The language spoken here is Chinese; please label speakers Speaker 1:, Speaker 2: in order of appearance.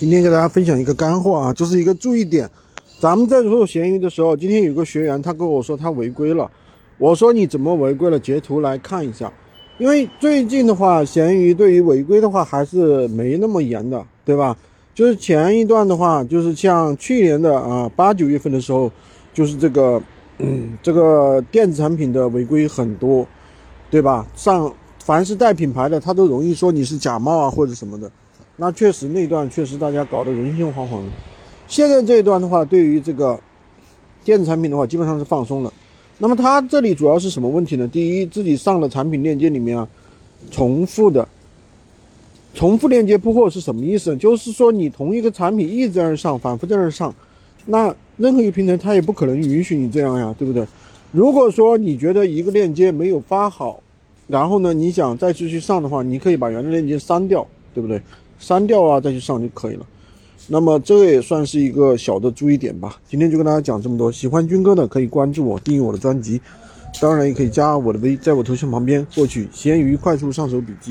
Speaker 1: 今天给大家分享一个干货啊，就是一个注意点。咱们在做闲鱼的时候，今天有个学员他跟我说他违规了，我说你怎么违规了？截图来看一下。因为最近的话，闲鱼对于违规的话还是没那么严的，对吧？就是前一段的话，就是像去年的啊八九月份的时候，就是这个嗯这个电子产品的违规很多，对吧？上凡是带品牌的，他都容易说你是假冒啊或者什么的。那确实那段确实大家搞得人心惶惶的。现在这一段的话，对于这个电子产品的话，基本上是放松了。那么它这里主要是什么问题呢？第一，自己上的产品链接里面啊，重复的重复链接铺货是什么意思？就是说你同一个产品一直在那上，反复在那上，那任何一个平台它也不可能允许你这样呀，对不对？如果说你觉得一个链接没有发好，然后呢，你想再继续上的话，你可以把原来链接删掉，对不对？删掉啊，再去上就可以了。那么这个也算是一个小的注意点吧。今天就跟大家讲这么多。喜欢军哥的可以关注我，订阅我的专辑，当然也可以加我的微，在我头像旁边获取闲鱼快速上手笔记。